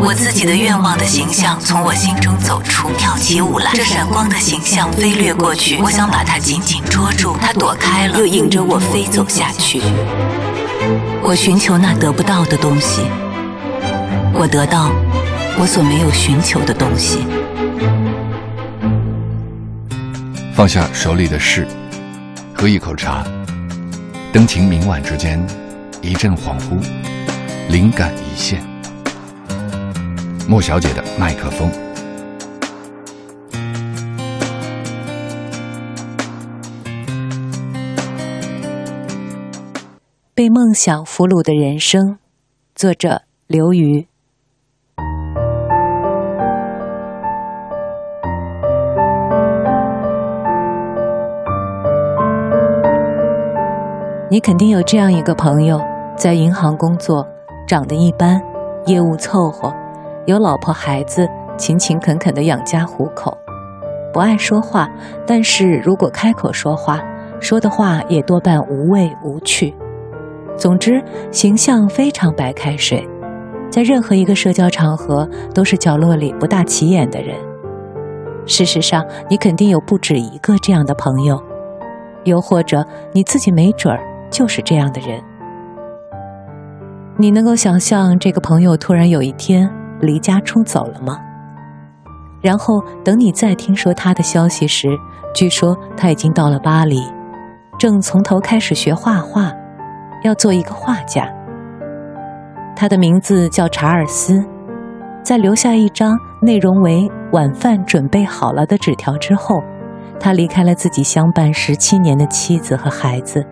我自己的愿望的形象从我心中走出，跳起舞来。这闪光的形象飞掠过去，我想把它紧紧捉住，它躲开了，又迎着我飞走下去。我寻求那得不到的东西，我得到我所没有寻求的东西。放下手里的事，喝一口茶，灯情明晚之间，一阵恍惚，灵感一现。莫小姐的麦克风。被梦想俘虏的人生，作者刘瑜。你肯定有这样一个朋友，在银行工作，长得一般，业务凑合。有老婆孩子，勤勤恳恳的养家糊口，不爱说话，但是如果开口说话，说的话也多半无味无趣。总之，形象非常白开水，在任何一个社交场合都是角落里不大起眼的人。事实上，你肯定有不止一个这样的朋友，又或者你自己没准儿就是这样的人。你能够想象这个朋友突然有一天？离家出走了吗？然后等你再听说他的消息时，据说他已经到了巴黎，正从头开始学画画，要做一个画家。他的名字叫查尔斯，在留下一张内容为“晚饭准备好了”的纸条之后，他离开了自己相伴十七年的妻子和孩子，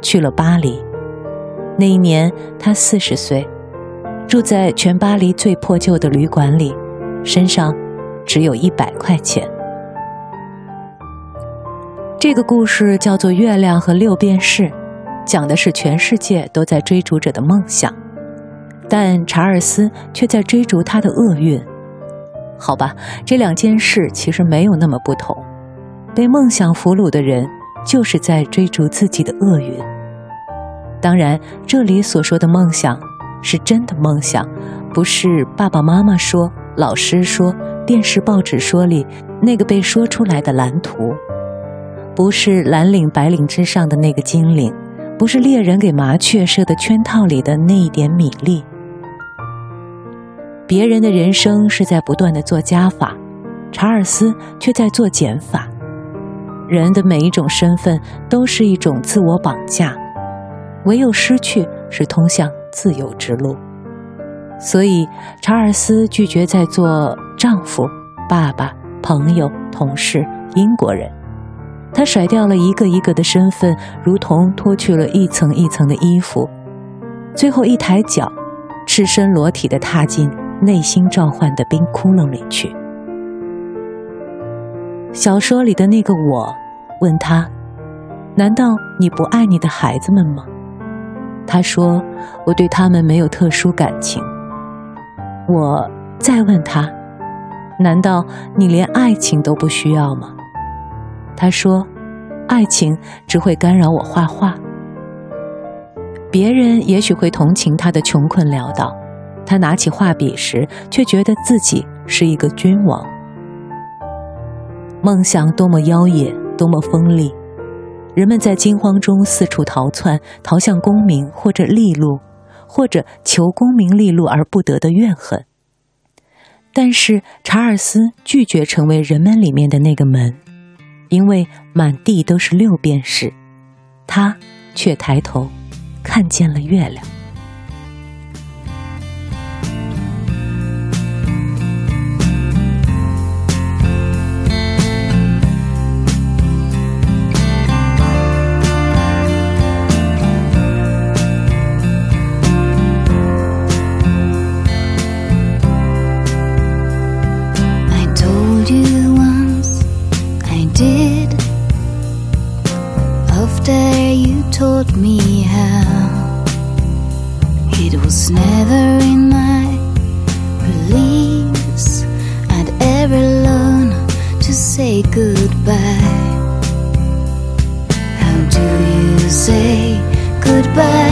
去了巴黎。那一年他四十岁。住在全巴黎最破旧的旅馆里，身上只有一百块钱。这个故事叫做《月亮和六便士》，讲的是全世界都在追逐者的梦想，但查尔斯却在追逐他的厄运。好吧，这两件事其实没有那么不同。被梦想俘虏的人，就是在追逐自己的厄运。当然，这里所说的梦想。是真的梦想，不是爸爸妈妈说、老师说、电视报纸说里那个被说出来的蓝图，不是蓝领白领之上的那个精灵，不是猎人给麻雀设的圈套里的那一点米粒。别人的人生是在不断的做加法，查尔斯却在做减法。人的每一种身份都是一种自我绑架，唯有失去是通向。自由之路，所以查尔斯拒绝再做丈夫、爸爸、朋友、同事、英国人。他甩掉了一个一个的身份，如同脱去了一层一层的衣服，最后一抬脚，赤身裸体的踏进内心召唤的冰窟窿里去。小说里的那个我，问他：“难道你不爱你的孩子们吗？”他说：“我对他们没有特殊感情。”我再问他：“难道你连爱情都不需要吗？”他说：“爱情只会干扰我画画。”别人也许会同情他的穷困潦倒，他拿起画笔时却觉得自己是一个君王。梦想多么妖冶，多么锋利。人们在惊慌中四处逃窜，逃向功名或者利禄，或者求功名利禄而不得的怨恨。但是查尔斯拒绝成为人们里面的那个门，因为满地都是六便士，他却抬头看见了月亮。goodbye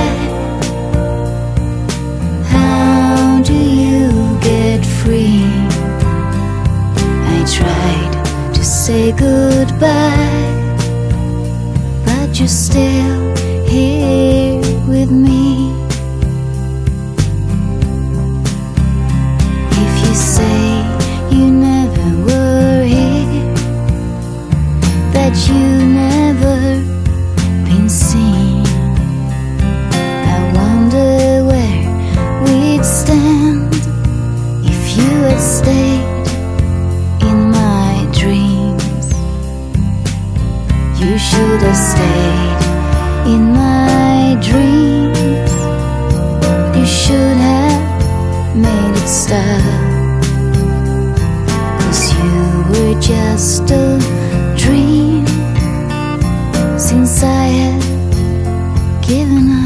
in my dreams. You should have made it stop. You were just a dream since I have given up.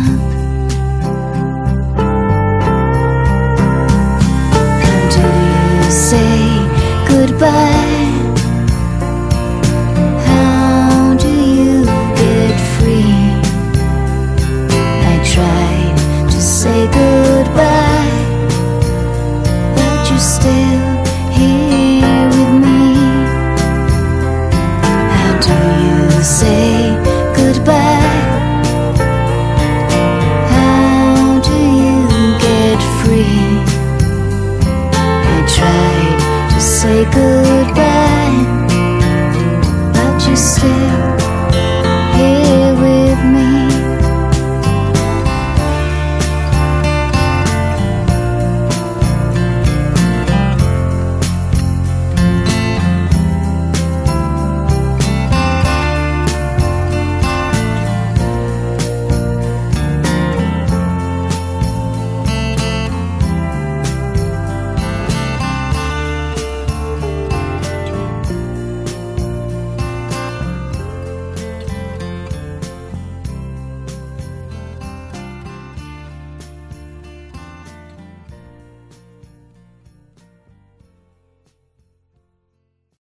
ship